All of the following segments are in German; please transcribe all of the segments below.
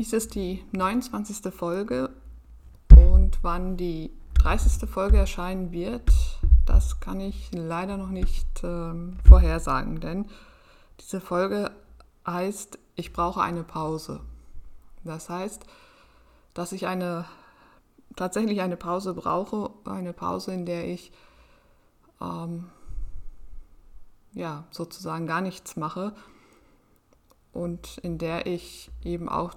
Dies ist die 29. Folge und wann die 30. Folge erscheinen wird, das kann ich leider noch nicht ähm, vorhersagen, denn diese Folge heißt, ich brauche eine Pause. Das heißt, dass ich eine tatsächlich eine Pause brauche, eine Pause, in der ich ähm, ja sozusagen gar nichts mache und in der ich eben auch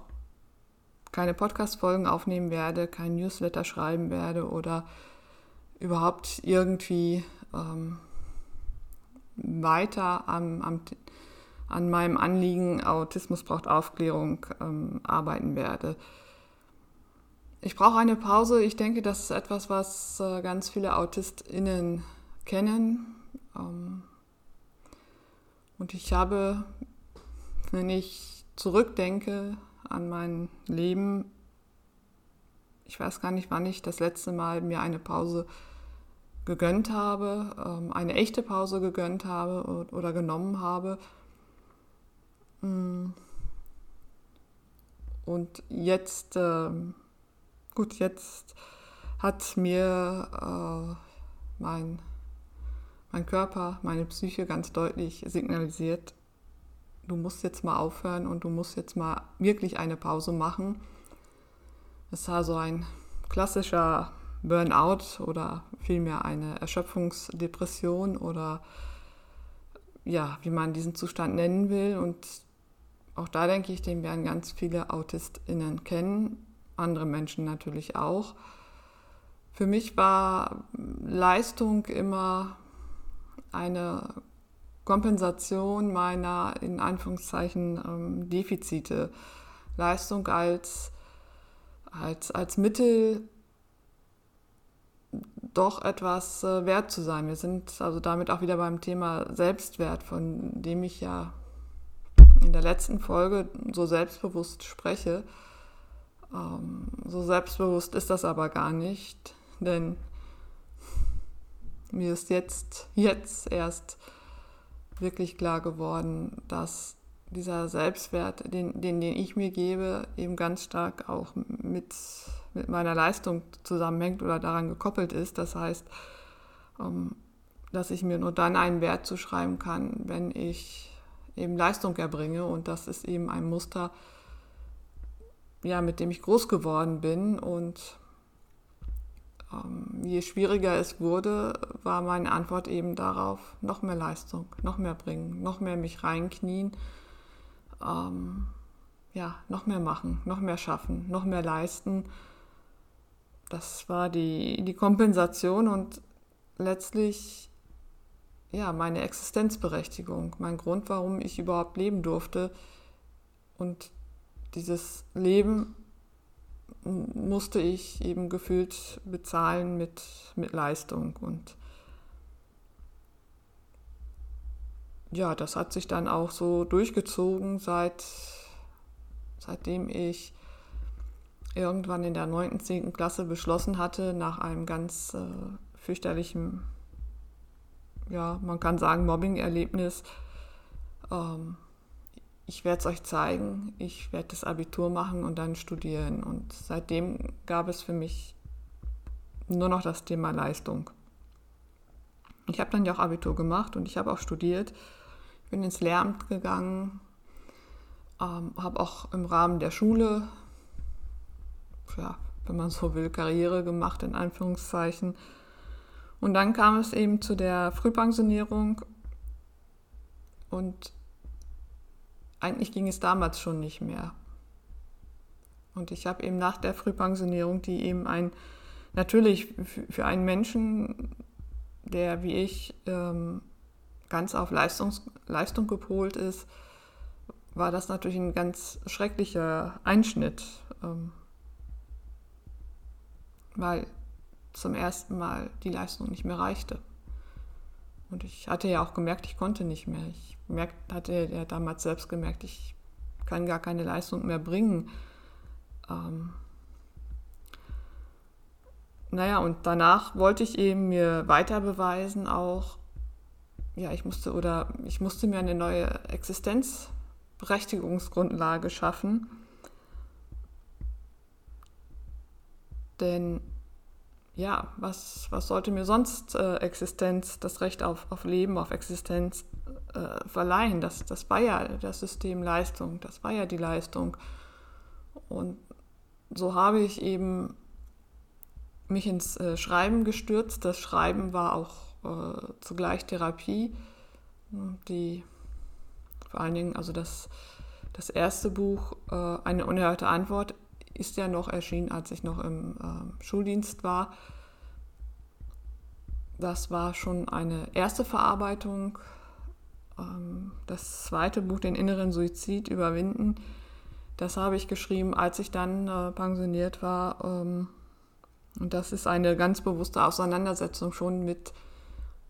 keine Podcast-Folgen aufnehmen werde, kein Newsletter schreiben werde oder überhaupt irgendwie ähm, weiter am, am, an meinem Anliegen Autismus braucht Aufklärung ähm, arbeiten werde. Ich brauche eine Pause. Ich denke, das ist etwas, was äh, ganz viele AutistInnen kennen. Ähm, und ich habe, wenn ich zurückdenke an mein Leben. Ich weiß gar nicht, wann ich das letzte Mal mir eine Pause gegönnt habe, ähm, eine echte Pause gegönnt habe oder genommen habe. Mm. Und jetzt, ähm, gut, jetzt hat mir äh, mein, mein Körper, meine Psyche ganz deutlich signalisiert, du musst jetzt mal aufhören und du musst jetzt mal wirklich eine Pause machen. Es war so ein klassischer Burnout oder vielmehr eine Erschöpfungsdepression oder ja, wie man diesen Zustand nennen will. Und auch da denke ich, den werden ganz viele AutistInnen kennen, andere Menschen natürlich auch. Für mich war Leistung immer eine Kompensation meiner in Anführungszeichen ähm, Defizite. Leistung als, als, als Mittel doch etwas äh, wert zu sein. Wir sind also damit auch wieder beim Thema Selbstwert, von dem ich ja in der letzten Folge so selbstbewusst spreche. Ähm, so selbstbewusst ist das aber gar nicht, denn mir ist jetzt, jetzt erst wirklich klar geworden, dass dieser Selbstwert, den, den, den ich mir gebe, eben ganz stark auch mit, mit meiner Leistung zusammenhängt oder daran gekoppelt ist. Das heißt, ähm, dass ich mir nur dann einen Wert zuschreiben kann, wenn ich eben Leistung erbringe. Und das ist eben ein Muster, ja, mit dem ich groß geworden bin und je schwieriger es wurde, war meine Antwort eben darauf, noch mehr Leistung, noch mehr bringen, noch mehr mich reinknien, ähm, ja, noch mehr machen, noch mehr schaffen, noch mehr leisten. Das war die, die Kompensation und letztlich ja, meine Existenzberechtigung, mein Grund, warum ich überhaupt leben durfte. Und dieses Leben musste ich eben gefühlt bezahlen mit, mit Leistung. Und ja, das hat sich dann auch so durchgezogen, seit, seitdem ich irgendwann in der 9., 10. Klasse beschlossen hatte, nach einem ganz äh, fürchterlichen, ja, man kann sagen, Mobbing-Erlebnis, ähm, ich werde es euch zeigen, ich werde das Abitur machen und dann studieren. Und seitdem gab es für mich nur noch das Thema Leistung. Ich habe dann ja auch Abitur gemacht und ich habe auch studiert, bin ins Lehramt gegangen, ähm, habe auch im Rahmen der Schule, ja, wenn man so will, Karriere gemacht, in Anführungszeichen. Und dann kam es eben zu der Frühpensionierung und eigentlich ging es damals schon nicht mehr. Und ich habe eben nach der Frühpensionierung, die eben ein, natürlich für einen Menschen, der wie ich ähm, ganz auf Leistungs, Leistung gepolt ist, war das natürlich ein ganz schrecklicher Einschnitt, ähm, weil zum ersten Mal die Leistung nicht mehr reichte. Und ich hatte ja auch gemerkt, ich konnte nicht mehr. Ich merkt, hatte ja damals selbst gemerkt, ich kann gar keine Leistung mehr bringen. Ähm naja, und danach wollte ich eben mir weiter beweisen, auch, ja, ich musste oder ich musste mir eine neue Existenzberechtigungsgrundlage schaffen. Denn ja, was, was sollte mir sonst äh, Existenz, das Recht auf, auf Leben, auf Existenz äh, verleihen? Das, das war ja das System Leistung, das war ja die Leistung. Und so habe ich eben mich ins äh, Schreiben gestürzt. Das Schreiben war auch äh, zugleich Therapie, die vor allen Dingen, also das, das erste Buch, äh, Eine unerhörte Antwort, ist ja noch erschienen, als ich noch im äh, Schuldienst war. Das war schon eine erste Verarbeitung. Ähm, das zweite Buch, Den inneren Suizid überwinden, das habe ich geschrieben, als ich dann äh, pensioniert war. Ähm, und das ist eine ganz bewusste Auseinandersetzung schon mit,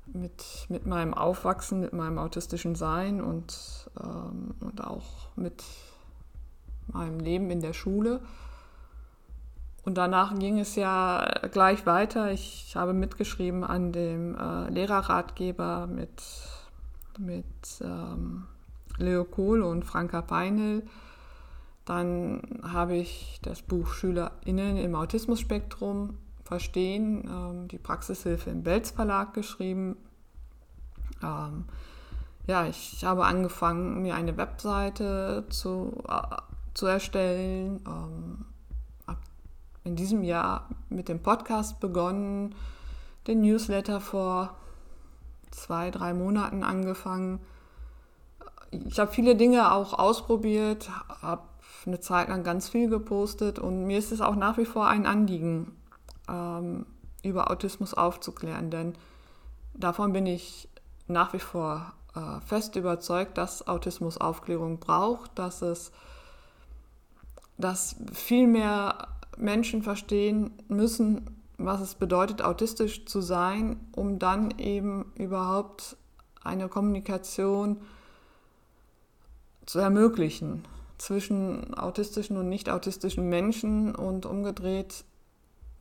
mit, mit meinem Aufwachsen, mit meinem autistischen Sein und, ähm, und auch mit meinem Leben in der Schule. Und danach ging es ja gleich weiter. Ich habe mitgeschrieben an dem äh, Lehrerratgeber mit, mit ähm, Leo Kohl und Franka Peinl. Dann habe ich das Buch SchülerInnen im Autismus-Spektrum verstehen, ähm, die Praxishilfe im Belz Verlag geschrieben. Ähm, ja, ich habe angefangen, mir eine Webseite zu, äh, zu erstellen. Ähm, in diesem Jahr mit dem Podcast begonnen, den Newsletter vor zwei, drei Monaten angefangen. Ich habe viele Dinge auch ausprobiert, habe eine Zeit lang ganz viel gepostet und mir ist es auch nach wie vor ein Anliegen, ähm, über Autismus aufzuklären, denn davon bin ich nach wie vor äh, fest überzeugt, dass Autismus Aufklärung braucht, dass es dass viel mehr Menschen verstehen müssen, was es bedeutet, autistisch zu sein, um dann eben überhaupt eine Kommunikation zu ermöglichen zwischen autistischen und nicht autistischen Menschen und umgedreht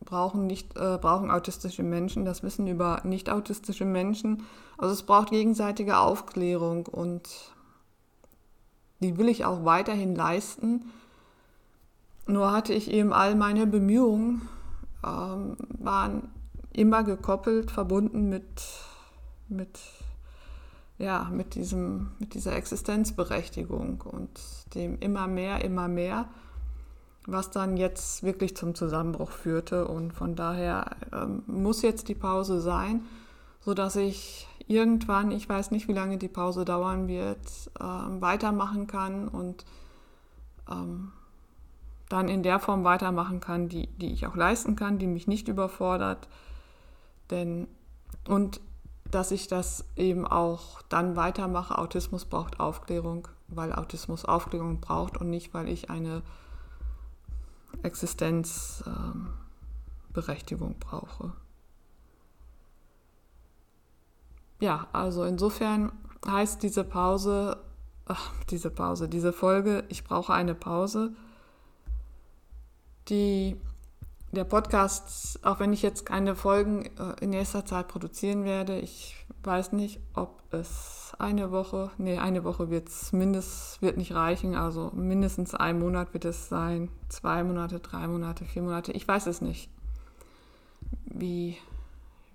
brauchen, nicht, äh, brauchen autistische Menschen das Wissen über nicht autistische Menschen. Also es braucht gegenseitige Aufklärung und die will ich auch weiterhin leisten. Nur hatte ich eben all meine Bemühungen, ähm, waren immer gekoppelt, verbunden mit, mit, ja, mit, diesem, mit dieser Existenzberechtigung und dem immer mehr, immer mehr, was dann jetzt wirklich zum Zusammenbruch führte. Und von daher ähm, muss jetzt die Pause sein, sodass ich irgendwann, ich weiß nicht, wie lange die Pause dauern wird, ähm, weitermachen kann und ähm, dann in der Form weitermachen kann, die, die ich auch leisten kann, die mich nicht überfordert. Denn, und dass ich das eben auch dann weitermache. Autismus braucht Aufklärung, weil Autismus Aufklärung braucht und nicht, weil ich eine Existenzberechtigung brauche. Ja, also insofern heißt diese Pause, ach, diese Pause, diese Folge, ich brauche eine Pause die, der Podcast, auch wenn ich jetzt keine Folgen äh, in nächster Zeit produzieren werde, ich weiß nicht, ob es eine Woche, nee, eine Woche wird es mindestens, wird nicht reichen, also mindestens ein Monat wird es sein, zwei Monate, drei Monate, vier Monate, ich weiß es nicht, wie,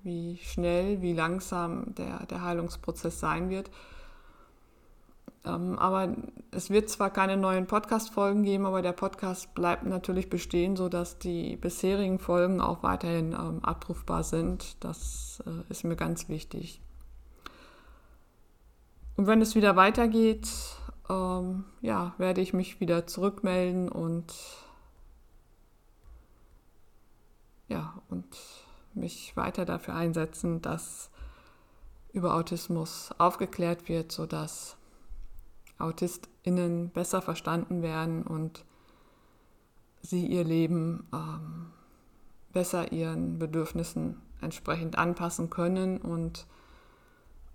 wie schnell, wie langsam der, der Heilungsprozess sein wird. Ähm, aber es wird zwar keine neuen Podcast-Folgen geben, aber der Podcast bleibt natürlich bestehen, sodass die bisherigen Folgen auch weiterhin ähm, abrufbar sind. Das äh, ist mir ganz wichtig. Und wenn es wieder weitergeht, ähm, ja, werde ich mich wieder zurückmelden und ja, und mich weiter dafür einsetzen, dass über Autismus aufgeklärt wird, sodass AutistInnen besser verstanden werden und sie ihr Leben ähm, besser ihren Bedürfnissen entsprechend anpassen können und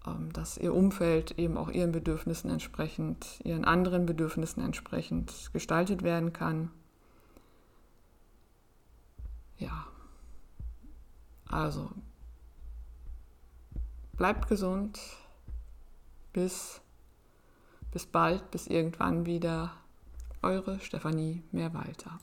ähm, dass ihr Umfeld eben auch ihren Bedürfnissen entsprechend, ihren anderen Bedürfnissen entsprechend gestaltet werden kann. Ja, also bleibt gesund. Bis bis bald, bis irgendwann wieder. Eure Stefanie Mehrwalter.